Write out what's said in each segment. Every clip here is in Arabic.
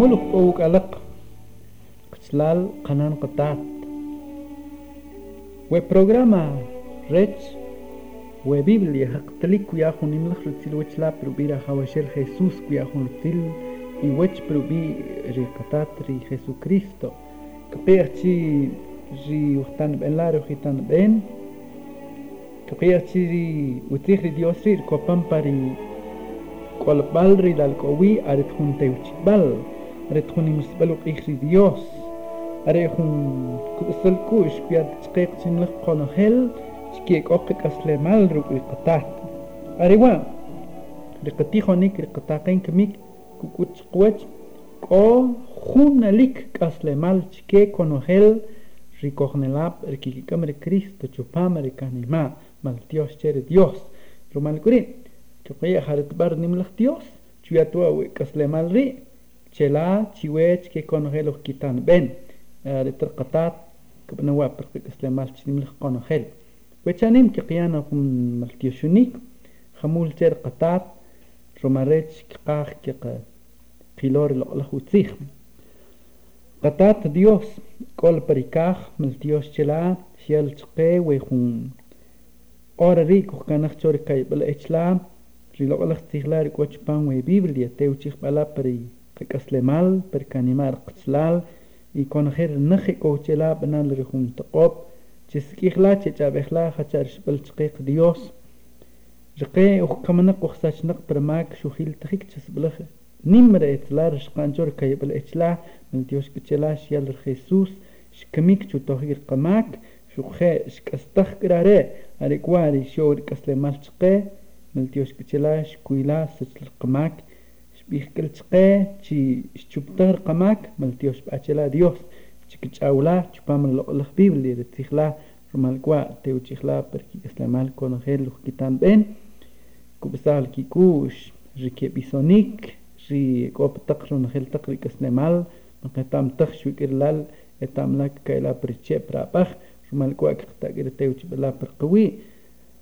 ملك أوك ألق كتلال قنان قطات و برنامج ريت و بيبليا حقتلك يا خوني ملخ لتيل و تشلا بروبيرا خواشر خيسوس كيا خون لتيل و وتش بروبي ري قطاتري خيسو كريستو. كبيرتي جي وقتان بن لارو خيتان بن كبيرتي ري و تيخري ديوسير كو بامباري كو البالري دالكو وي عارف خون تيوتي بال. غتكون المستقبل وقيخري ديوس ريخون سلكوش بياد تقيق تملق قنخل تكيك أقيق أسلمال روك القطات أريوا رقطيخونيك رقطاقين كميك كوكوت قوات كو خوناليك كأسلمال تكيك قنخل ricognelab rikikikam Cristo chupam rikanima mal Dios chere Dios rumal kurin chupaya harit bar nimlak Dios chuyatua we kaslemal ri chela chiwech ke konohel kitan ben ritrqatat kabnawa per k'aslemal chinimlaj konohel wechanim ke qiyana hum mal Diosunik khamul cher qatat romarech kqaj ke قيلور الأخوتيخ قطات ديوس كل بريكاخ ديوس چلا شيال چقه ويخون اور ريك وكان اختور كاي اتشلا ريلو الله تيغلار كوچ بان وي بيبليا تيو كسلمال پر كانيمار قتلال يكون خير نخي كوچلا بنال ريخون تقوب چسكيخلا چچا بخلا خچارش بل چقيق ديوس رقي وخ كمنق وخساچ نق برماك شو خيل تخيك بلخه nimre etlar shqanchor kaybal echla من Dios kichela shial Jesús shkamik chutohir qamak shukhe shkastah krare arikwari shor kasle malchqe من Dios kichela shkuila sachil qamak بيخكر تقي تي شتوب تغر قماك ملتيوش باتلا ديوس تيك تاولا تشبا من الخبيب اللي رتيخلا رمال كوا تيو تيخلا بركي إسلامال كون غير لو كيتان بين. كوبسال كيكوش ريكي بيسونيك ري كوب تقر من غير تقري كسلامال من تخش ويكرلال اتاملاك كايلا بريتشي برابخ رمال كوا كتاكير تيو تيبلا برقوي.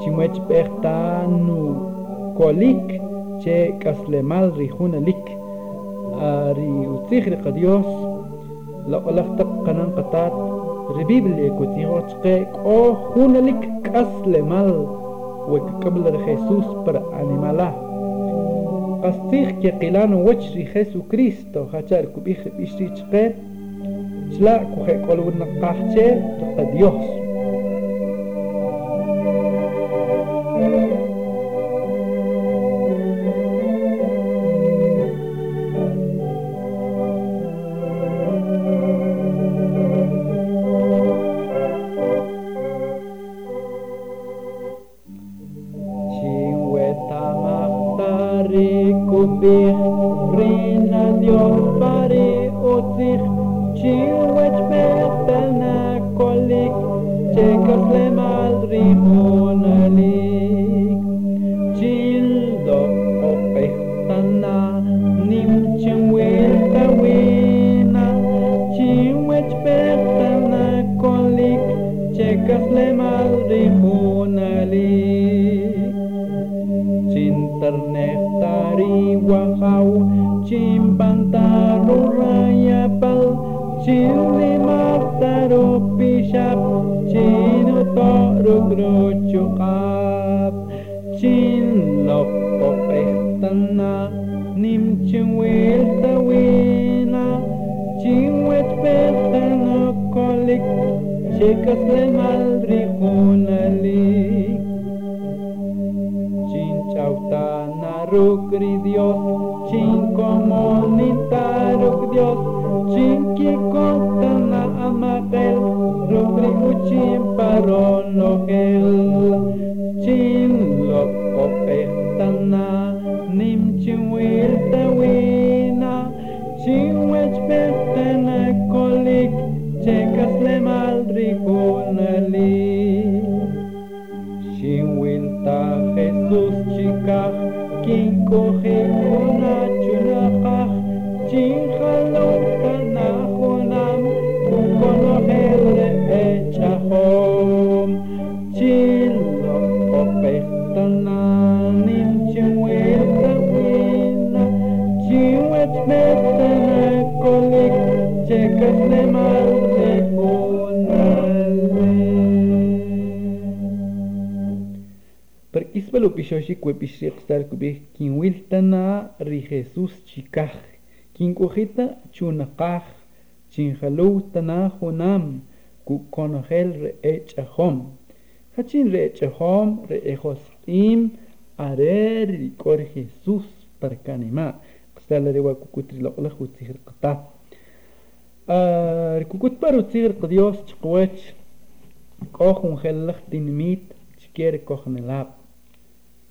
Chimuech nu Kolik Che Kaslemal Rijunalik Ariutzij Rika Dios La Olachtak Kanan Qatat Ribibli Kutihochke Ko Hunalik Kaslemal وكقبل Jesús para animala qastig que qilano wachri Jesucristo hachar kubij bishrichqe chla kuje kolwna qahche Dios Opéren nagyon pareózik, Csillvagy pertelnek a lég, take a lenne Şekası malri hunalik Çinçavta narukri Dios. Çinkomunitaruk Dios. Çinkikotana amagel Rukri uçin Per isbalo pishoshi kwe pishriqstar kubih kin wiltana ri Jesus chikaj kin kujita chunaqaj chin halu tana hunam ku konogel re echahom hachin re echahom re ejos im are ri kor Jesus per kanima qstal re Rkukutpar utzigr Dios chqwech koj unjelaj tinmit chkier kojnelab.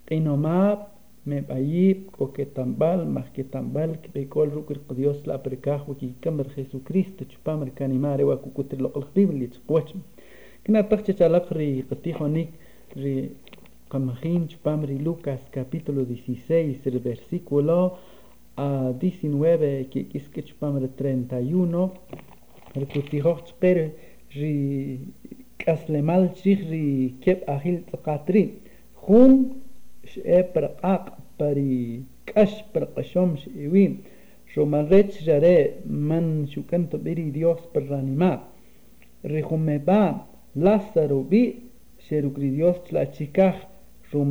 Qinomab mepayib koketambal mahketambal kipekol rukr Dios la perkaj wikikamr Jesucristo chupamr kanimare wa kukutri loqlaj Biblia chqwech. Knataj chachalaq ri Lucas capítulo 16 el versículo a 19 que kiske chupamri 31 ri kutijoj chqere ri kaslemal chih ri kep ahil tsqatri jun برقاق بري كش برقشوم شئوين شو من ريتش جاري من شو كنت بري ديوس برانيما ريخومي با لاسارو بي شيروكري ديوس تلا تشيكاخ شو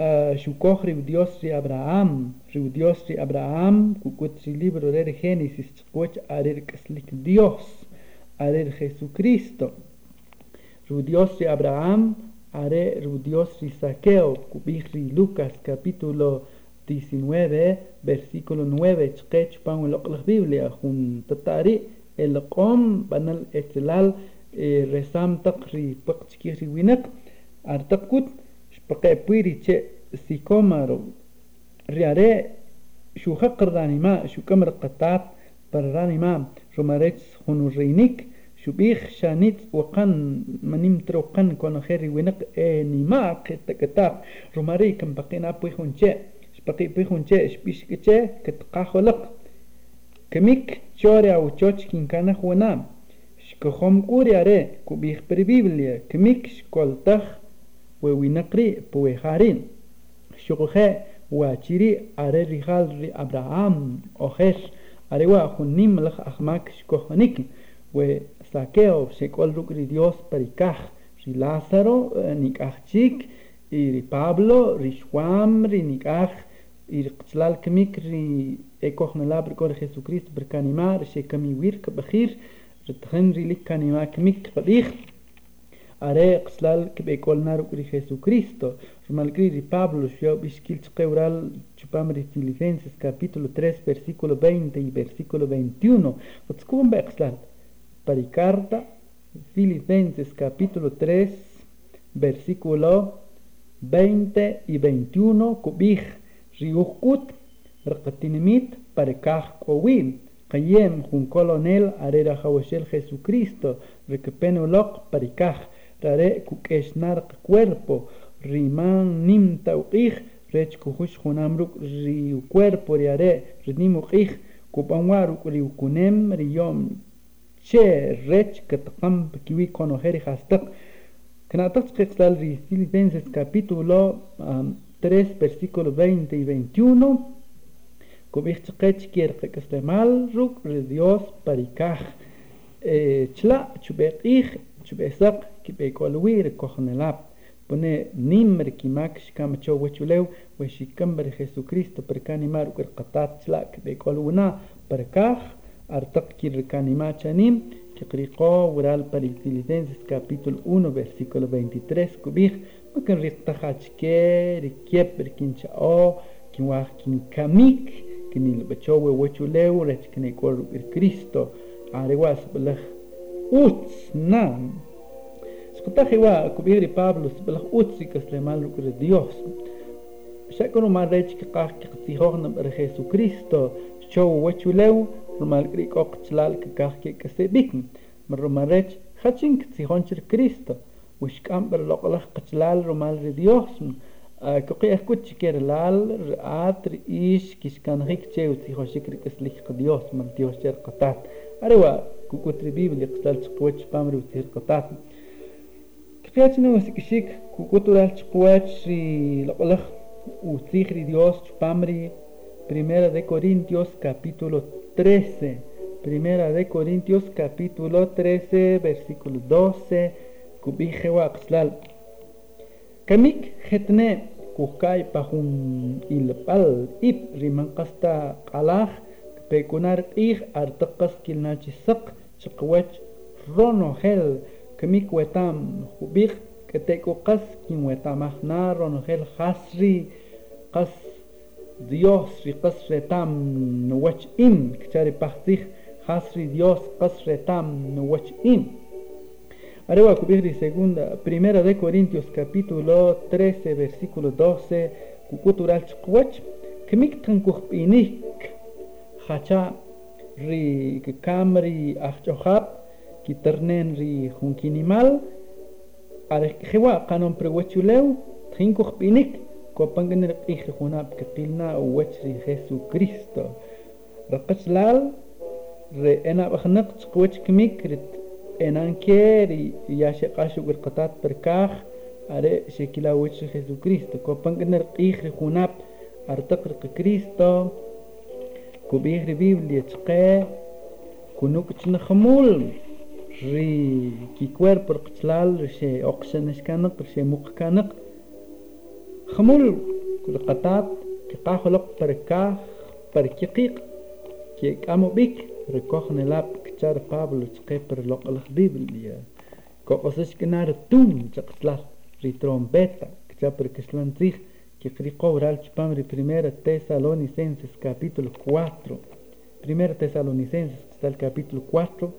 Uh, Dios de Abraham, Dios de Abraham, el libro de Génesis, Dios, Arer Jesucristo, Dios Abraham, Are Dios de Saqueo, Kubihri Lucas, capítulo 19, versículo 9, Chkech Pan Biblia, Juntatari, el Com, Banal Etelal, eh, Resam Takri, Pakchkiri Winak, Artakut, artaqut shpaqe puiri che sikomaro riare shu haqrdani ma shu kamar qatat barrani ma rumarech hunurinik شبيخ شانيت وقن منيم تروقن كون خيري ونق نيما كتاب روماري كم بقينا بيخون شيء شبقي بيخون شيء شبيش كتشي كتقاخلق كميك شوري أو تشوش كين كان خونا شكخوم كوري أري كبيخ بربيبليا. كميك شكولتخ ووينقري بويخارين شكوخي واتشيري أري ريخال ري أبراهام أوخيش أري واخونيم لخ أخماك Saqueo, Shekol Rukri Dios Perikaj, Ri Lázaro, Nikajchik, y Ri Pablo, Ri Shwam, Ri Nikaj, y Ri Kmik, Ri Ekoch Nalab, Ri Jesucristo, Berkanima, Ri Shekami Wirk, Bajir, Ri Tchen Ri Lik Kanima Kmik, Badich, are qslal kbekol naru kri Jesucristo. Rumalkri ri Pablo shio bishkil chqeural chupamri Filipenses capítulo 3 versículo 20 y versículo 21 otskum bexlal Paricarta, Filipenses capítulo 3, versículo 20 y 21, kubij riukut, rqatinimit, parikaj kowil, qayem jun colonel arera Jesucristo, rekepenulok parikaj, rare kukeshnarq cuerpo riman nim tawqij rech kujush junamruk riu cuerpo riare rnimu qij kupanwaruk riukunem riyom che rech katqam kiwi konojeri hastaq knataq qiqlal ri filipenses capítulo 3 versículos 20 y 21 kubichqech kierqekeslemal ruk Dios parikaj. Eh, chla chubeqij chubesaq kibekolwir kohnelap pone nimr kimak shkam cho wechulew we shikam ber Jesucristo per kanimar uk qatat chla kibekoluna parkaj Artak Kirkanima Chanim, Chicrico, Ural para Filipenses capítulo 1, versículo 23, Kubich, Makan Riktahachke, Rikiep, Rikinchao, Kinwah Kinkamik, Kinil Bachowe, Wechuleu, Rechkinekor, Cristo, Arewas, Belach, Uts, Nam. Skutajewa, Kubiri Pablo, Belach Uts, Kaslemal, Dios. Shakono Marech, Kikah, Kiktihognam, Jesucristo, Chow, Wechuleu, rumal kri kok chlal ke kah ke ke se bikn rumarech khachink si honchir Cristo wish kam ber loqlach chlal rumal re Dios ko qi escuch ker lal atr ish kis kan rik che uti hoshikri keslich Dios man أروا كوكوتري بيب اللي قتلت قوات بامر وتهير قطعت كفيات نو سكشيك كوكوترالت قوات شري لقلخ وتريخري ديوس بامري Primera de Corintios capítulo 13. Primera de Corintios capítulo 13 versículo 12. Kubije waxlal. Kamik hetne kukai pahun ilpal ip rimankasta kalaj. pekunar ir artakas kilnachi sak chakwech ij artaqas kilnachisaq chiqwach keteko kas jubij ketekoqas rono hel hasri kas dios ri kas retam nowach im kcharipajtij hasri dios kas retam nowach im Arewa cubirri segunda, primera de Corintios capítulo 13 versículo 12, kukutural chkwach, kmik tankuch inik, hacha ri kamri ahchohab kiternen ri junkinimal arejewa kanon prewechuleu trinko pinik kopangen el ijunap jesu kristo jesucristo lal re ena bajnak chkwech mikrit enan keri yashe qashu qilqatat perkaj are shekila pangen ri kopangen el ijunap artaqriq Kristo. kubih ri Biblia chqe kunuk chnkhmul ri ki cuerpo qchlal she oqshan shkanaq she muqkanaq خمول كل قطات كقا خلق بركا بركيقيق كي كامو بيك ركوخ نلاب كتار بابلو تقي پر لق الخبيب اللي كو قصش كنار توم تقصلا que fricobra al chipambre Primera Tesalonicenses capítulo 4. Primera Tesalonicenses está el capítulo 4.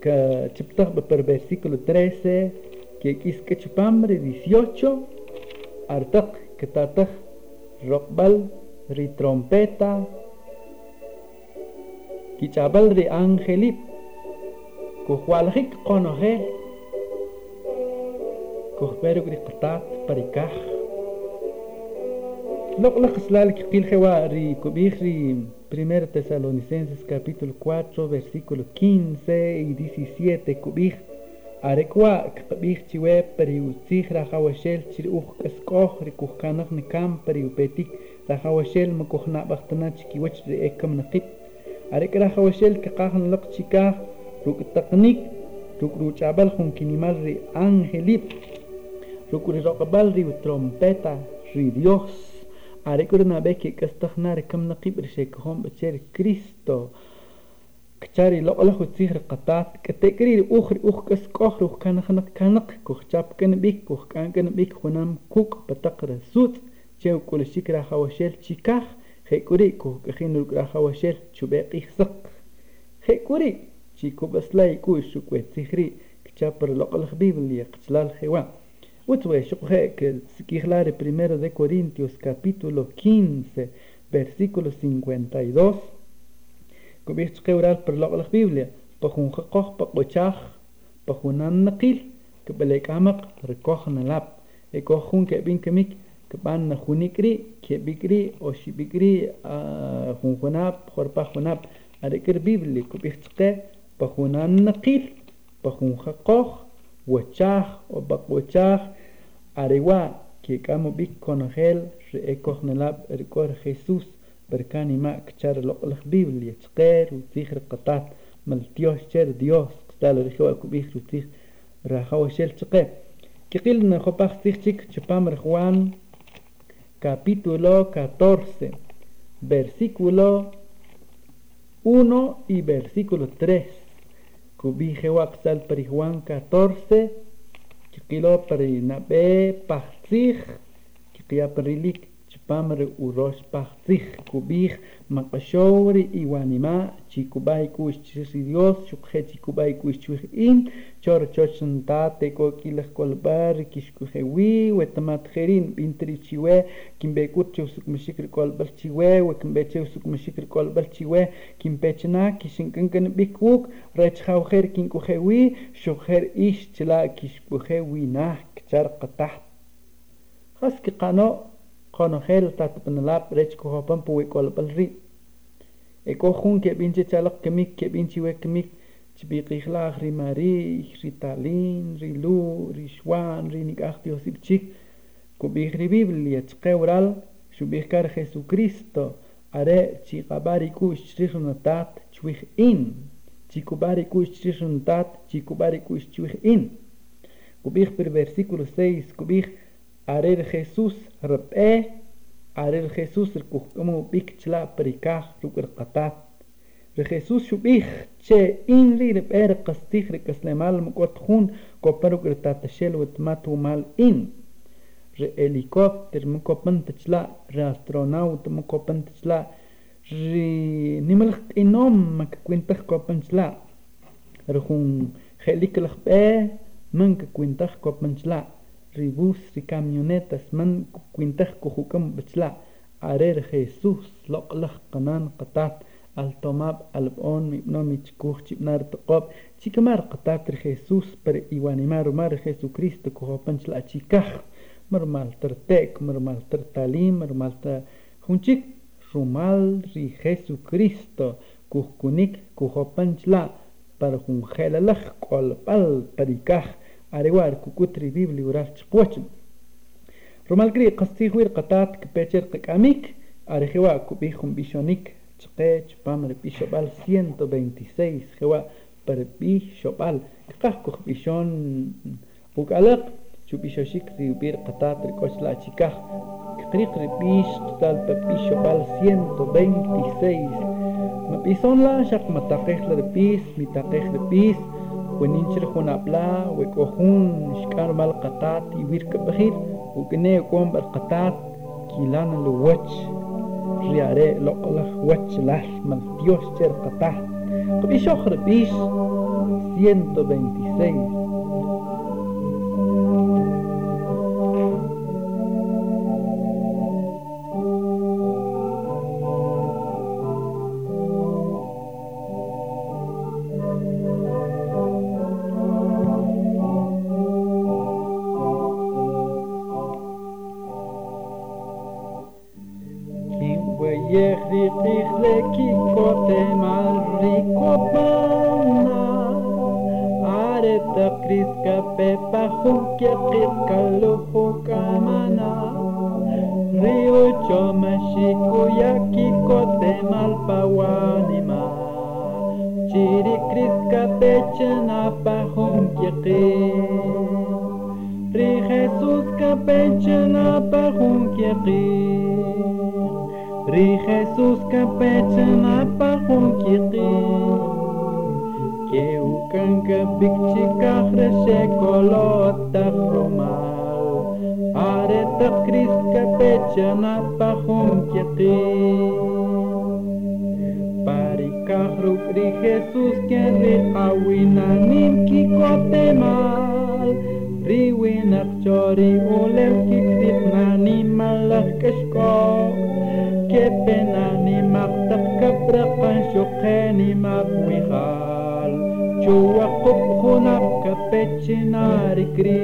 Que chiptagba por versículo 13. Que es que chipambre 18. Artak que tatag rockbal ri trompeta. Que chabal ri angelip. Kuhualhik conoje. Kuhberu gri patat parikaj. لقل خسلالك قيل خواري كبيخري بريمير تسالونيسنسس كابيتول 4 versículo 15 y 17 كبيخ أريكوا كبيخ تيوي بريو تيخ رخواشيل تيروخ كسكوخ ركوخ كانخ نكام بريو بيتيك رخواشيل مكوخنا بختنا تشكي وش رئيكم نقيب أريك رخواشيل كقاخن لق تيكاخ روك التقنيك روك روش عبال خون كنمال رئي أنجليب روك رجاق بالري وترومبتا ري ديوخ arek urna beki kastahna rekam naqib rishekahom becher Cristo كتاري لو الله تسير قطات كتكري أخر أخ كس كخر أخ كان خنق كنق كخ جاب كن بيك كخ كان كن بيك خنام كوك بتقر سوت جو كل شكرا خواشل شكاخ خيكوري كخ كخين ركرا خواشل شو باقي سق خيكوري شيكو بسلاي كو شكوة تسيخري كتابر لو الله خبيب اللي قتلال خيوان وتوي شو هيك سكيخلار primero de Corintios capítulo 15 versículo 52 كبيت قورال برلق لخ بيبليا بخون خقوخ بقوشاخ بخونان نقيل كبليك عمق ركوخ نلاب إكوخون كبين كميك كبان نخونيكري كبيكري أو شبيكري خون خناب خوربا خناب أذكر بيبلي كبيت قه بخونان نقيل بخون خقوخ وشاخ وبقوشاخ arewa que camo bik conogel reecognelab el er cor Jesús percanima kchar lo la Biblia tsker u tihr qatat mal Dios cher Dios tal rijo kubih u tih rajaw shel tske que qil na khopakh tih chik chpam Juan capítulo 14 versículo 1 y versículo 3 kubih e waqsal per Juan 14 Kikilo perina be pahtih kikia perilik chpamre urosh pachzich kubich maqashowri iwanima chikubay kush chisi Dios shukhe chikubay kush chuj in chor chochan tate ko kilach kolbar kishkuhe wi wetamat kherin bintri chiwe kimbe kut chusuk mishikr kolbar chiwe we kimbe chusuk mishikr kolbar chiwe kimbe chna kishinkan kan bikuk rech khawkher kin kuhe wi shukher ish chla kishkuhe wi nah kchar qataht خاص كي قانو قانو خير تات بنلاب ريتش كو هوبن بوي كول بالري اكو خون كي بينجي تشالق كميك كي بينجي وي كميك تبيقي خلاخ ري ماري ري تالين ري لو ري شوان ري نيك اختي وسيب تشيك كو بيخ ري بيبليا تقورال شو بيخ كار خيسو كريستو are ci qabari kush chirishun tat chwich in ci kubari kush chirishun tat ci kubari kush chwich in kubich per versículo 6 kubich arer Jesús rpe arer Jesús rkuhkumu bik chla perikah rukur qatat re Jesús shubih che in li rper qastih re kaslemal mukot khun koparu kur tatashel wet matu mal in re helicópter mukopan tachla re astronaut mukopan tachla re nimal inom makakwintah kopan chla re hun heliklah pe man kakwintah kopan chla ribus ri camionetas man quintaj kuhukam bachla arer Jesús loqlaj qanan qatat al tomab al bon mi no mi chikuj chibnar toqob chikamar qatat ri Jesús per iwanimar mar Jesucristo kuhopan chla chikaj marmal tertek marmal tertalim marmal ta junchik rumal ri Jesucristo kuhkunik kuhopan chla para junjelalaj kolpal parikaj Arriwa kukutri cocotri uraf ibliura Rumalgri Romal katat castiguir catat que pecher que amik. Arriwa el copi chumbi chonik. Chque ch pamre pishobal ciento veintiséis. Arriwa pamre pishobal. Que cach copi chon. Ugalak chupishobik triubir catat ricochla chikach. Grii pish total pamre pishobal ciento veintiséis. Ma pison la shak ma taquech la. Mi taquech la pish. وننشر خون أبلا وكوهون شكار بالقطات يويرك بخير وكنه يكون بالقطات كيلان الوجه رياري لقلخ وجه لح من ديوش تر قطات قبيش أخر بيش 126 Заприска бе пахункя китка луху камана Рио чома шикуяки коте малпауанима Чири криска печена пахункя Ри Хесус ка печена пахункя Ри Хесус ка печена пахункя κάνκα πηξικά χρυσέ κολότα χρωμάω. Πάρε τα χρύσκα πέτσια να παχούν και τι πάρει κάχρου κρύχε σους και δε αουί να νύν κι κότε μάλ ρίουι να πτσόρι ουλεύ κι ξύπνα νύμαλαχ και σκό και πένα νύμαχ τα πκαπρα πανσιοχένι μαπουιχάλ Joakopgonapka pechinarikri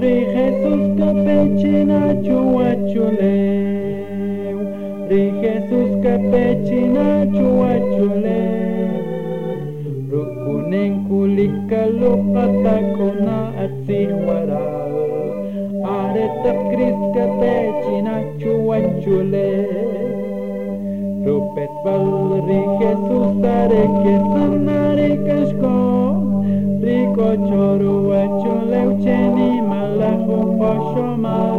Re Jesuska pechina chuachuleu Re na pechina chuachuleu Rukunen kulikalupatakona atzihwara Aretap na pechina chuachuleu Bett balrike tuztareke zanarek asko Riko txorua txoleutzen malachu poso mal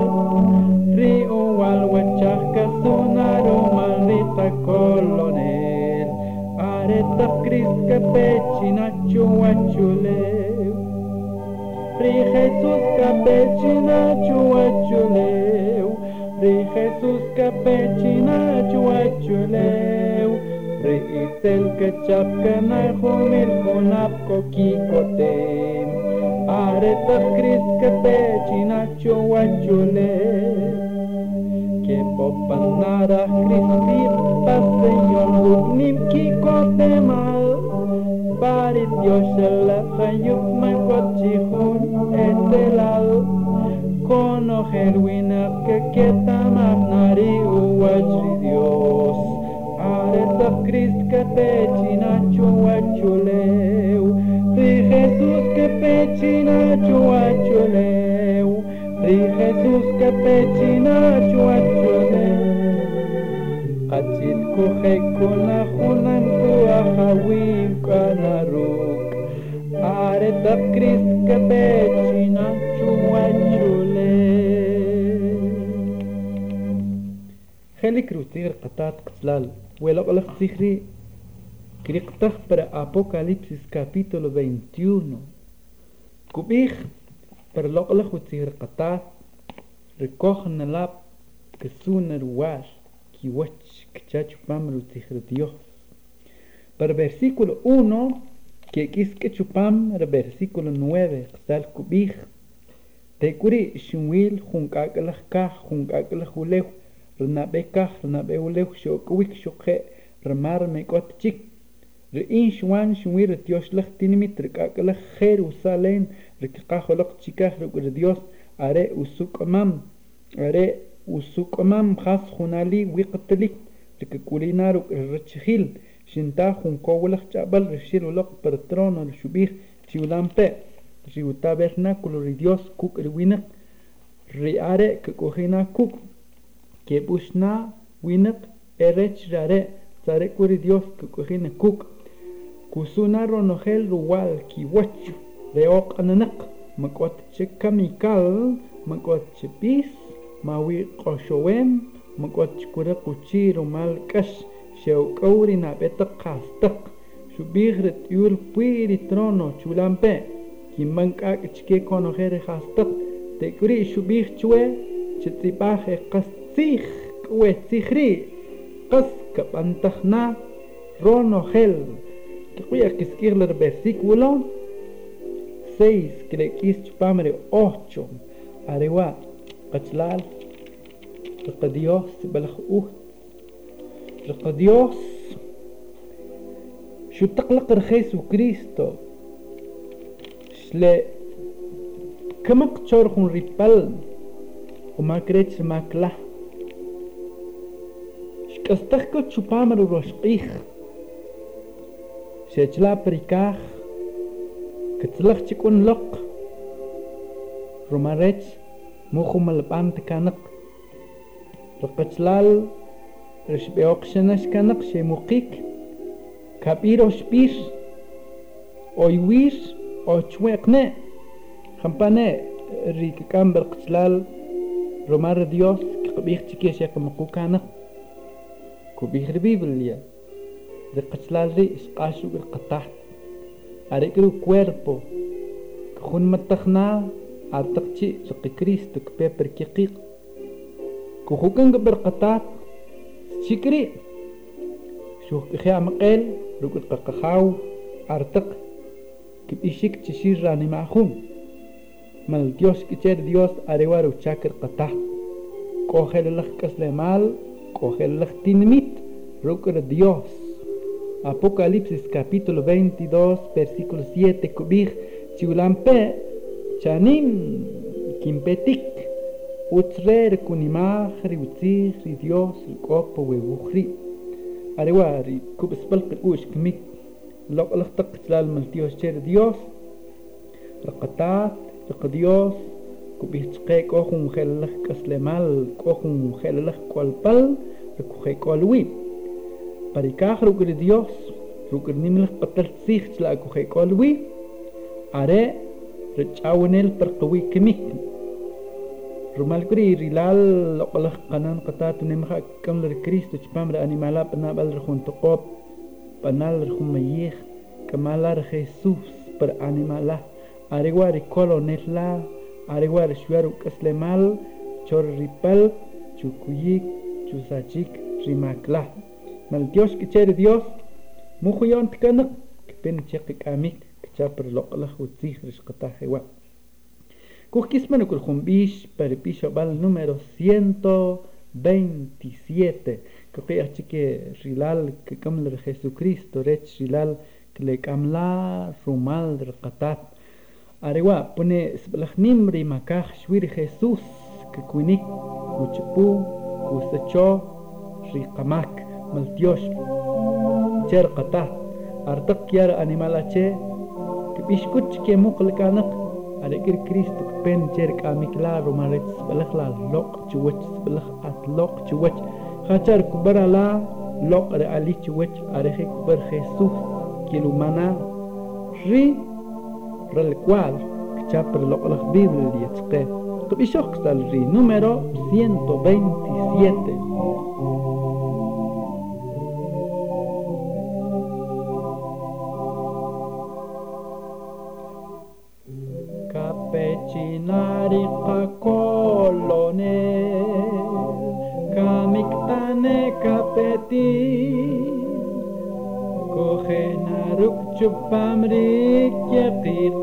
Rio aluen txarkazunaru maldita kolonel Aretap kriska petxina txua txuleu Ri Jesus kapetxina txua txuleu Re Jesus capecina chuachuleu Re itel que chapcana jumil jonap coquicotem Aretas cris capecina chuachuleu que popanara cristi paseyon nim kiko temal parit yoshala hayuk makot chihun etelal kono herwina que quieta magnari Dios. Areta Christ que pechina chuachuleu Ri Jesús que pechina chuachuleu Ri Jesús que pechina chuachuleu Achil kuhe kuna hunan tua hawim kanaruk Areta Christ que pechina خليك روتير قطات قتلال ولو قلق سيخري كريقتخ para Apocalipsis capítulo 21 كوبيخ para lo قلق وتير قطات ركوخ نلاب كسون الواش كي وش كتاچ pam روتير Dios para versículo 1 que quis que chupam el versículo 9 qsal kubij te kuri shunwil junkaklah ka junkaklah ulew rnabe ka rnabe ulew sho kwik shokhe rmar me kot chik re in shwan shunwir tioslach tinimit rkaklah jerusalén rkaqolok chikah ruk are usukamam are usukamam khas khunali wiqtlik rkkulinar rchkhil shinta junkowlach chabal rishilulok per trono shubih chiulampe riu tabernáculo ri Dios kuk riwinak riare kukujina kuk que busna winap erech rare zare kuri Dios kukuhine kuk. Kusuna ronojel ruwal kiwachu reok ananak makwat chekamikal makwat chepis mawi qoshowem makwat chkura kuchi rumal kash. Shewkauri nabeta qastak shubigret yul puiri trono chulampe. Kimanka chke konojere hastak tekuri shubig chwe chitipaj qast سيخ و سيخري قص كب انتخنا رونو خيل كقويا كسكير لربي سيكولون سيس كلي كيس تبامري اوحشون أريوا قتلال. القديوس بلخ القديوس. شو تقلق رخيص وكريستو. شلي كم تشورخون ريبل وما كريتش ماكله Kastarko chupamaru roshqih. Shechla perikah. ketelah chikun lok. Romarech. Mukhu malapan tekanak. Rakachlal. Rishbeok shanash kanak shemukik. Kapir oshpir. Oywir. Ochweqne. Khampane. Rikikam berkachlal. Romar Dios. Kikbih chikis yakamakukana. Kikbih de qtlal ri isqashu bil qatah arikru cuerpo khun matakhna artaqchi ri cristo kpe per kiqiq kuhukan ber qatah chikri شوخ خيام قيل ركض ققخاو artaq kibishik chishir rani mahum mal dios kicher dios arewaru chakr qatah coger lak kasle mal coger Kohelachtinmit, Ruker Dios. Apocalipsis capítulo 22, versículo 7, Kubich, Chiulampe, Chanim, Kimpetik, Utsrer Kunimahri, Utsihri, Dios, Kopo, Wewuhri. Arewari, Kubespalk, Ushkmi, Lokalachtak, Tlal, Maltiosher, Dios, Rakatat, Dios, ديوس رقطات رق ديوس كوبيه تقي كوخون خلخ كسلمال كوخون خلخ كولبل ركوخي كولوي بريكاخ روكر ديوس روكر نملخ قتل تسيخ تلا كوخي كولوي are رجعونيل برقوي كمي rumal kuri rilal loqalah qanan qatat nimha kam ler kristo chpam ra animala pana bal rkhun toqop panal rumayih kamalar Jesús per animala ariwar shuaru kaslemal chorripal chukuyik chusachik rimakla. Maltios kicher dios mujuyon tkanak kpin cheqikamik kchapr loqla jutzih rishqata hewa kujkismanu kul Bal número 127. kuqiyachi ke rilal kekaml Jesucristo rech rilal klekamla rumal rqatat. Arewa pone splachnimri makaj shwir ke kuinik kucepu kusecho rikamak cer kata artak yar animalache kipishkuch ke muqlkanak alekir Kristo pen cherqamiklar sebelah la lok cuwet sebelah at lok chwech khachar kubarala lok re ali chwech areje kubar Jesus kilumana ri el cual chapre lo la Biblia y es que tu bishok número 127. τσουπάμρι και πυρ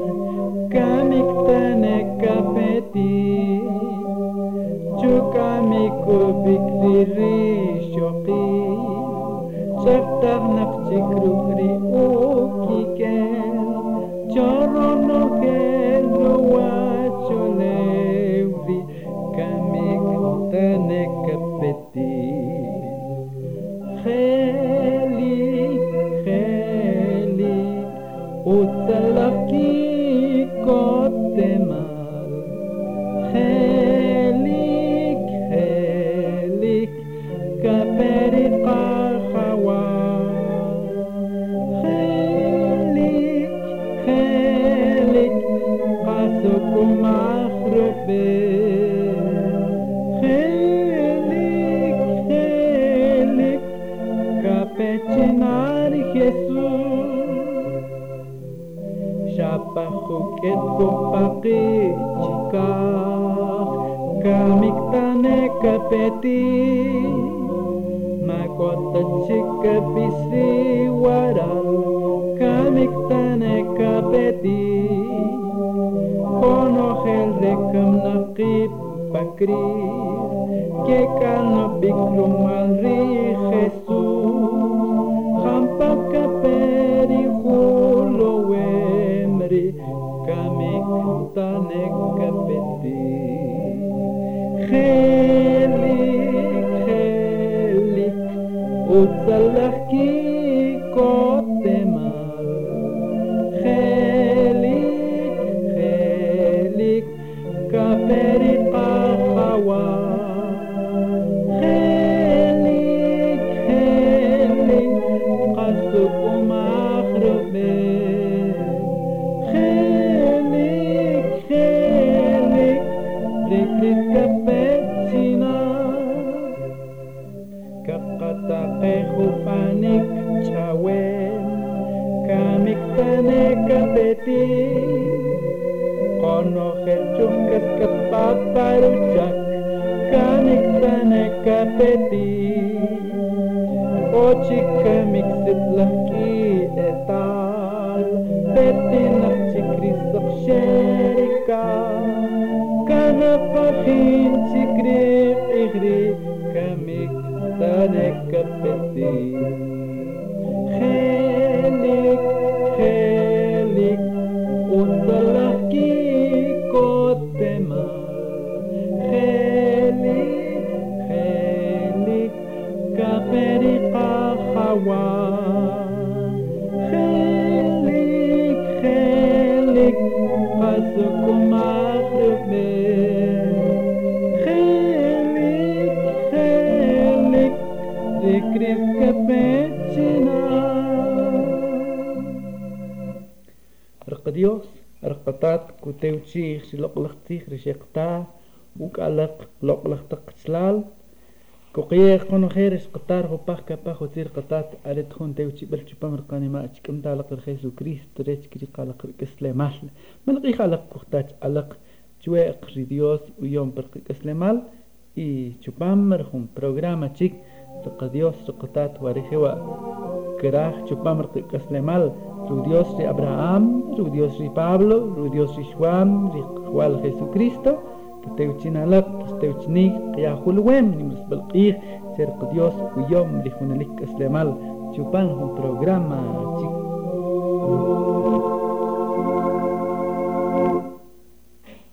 καμικτάνε καπέτι τσουκαμικο πικτηρί σιωπή τσαρτάρνα ψυκρού και κάνω πικρομαλή χεσί kupanik chawen, kamiktanek apeti, konohel chunkas kapaparuchak, kamiktanek kapeti. ochik kamiksit sitlaki etal, petinak krisok sherika, kanapachin chikrisak, Dikris kapechina رق ديوس رقطات كوتيوتشيخ شلقلختيخ رشيقتا وكالق لقلختق سلال كوقيه قنو خيرش قطار هو باخ كاباخ وتير قطات أريد خون تيوتشي بل شبام رقاني ما أتشكم تالق الخيسو كريست ريتش كري قالق رقسلي مال ملقي خالق كوختاج ألق جواق ريديوس ويوم برق رقسلي مال y chupamar un programa chic تقديوس تقطات وارخوا كراخ چوپامر تقسلمال Rudios de Abraham, de Pablo, Rudios de Juan, Juan Jesucristo, Teuchinalak, pues Teuchinig, Yahulwem, Nimusbalqir, Ser Dios, Uyom, Rijunalik Eslemal, Chupan, un programa.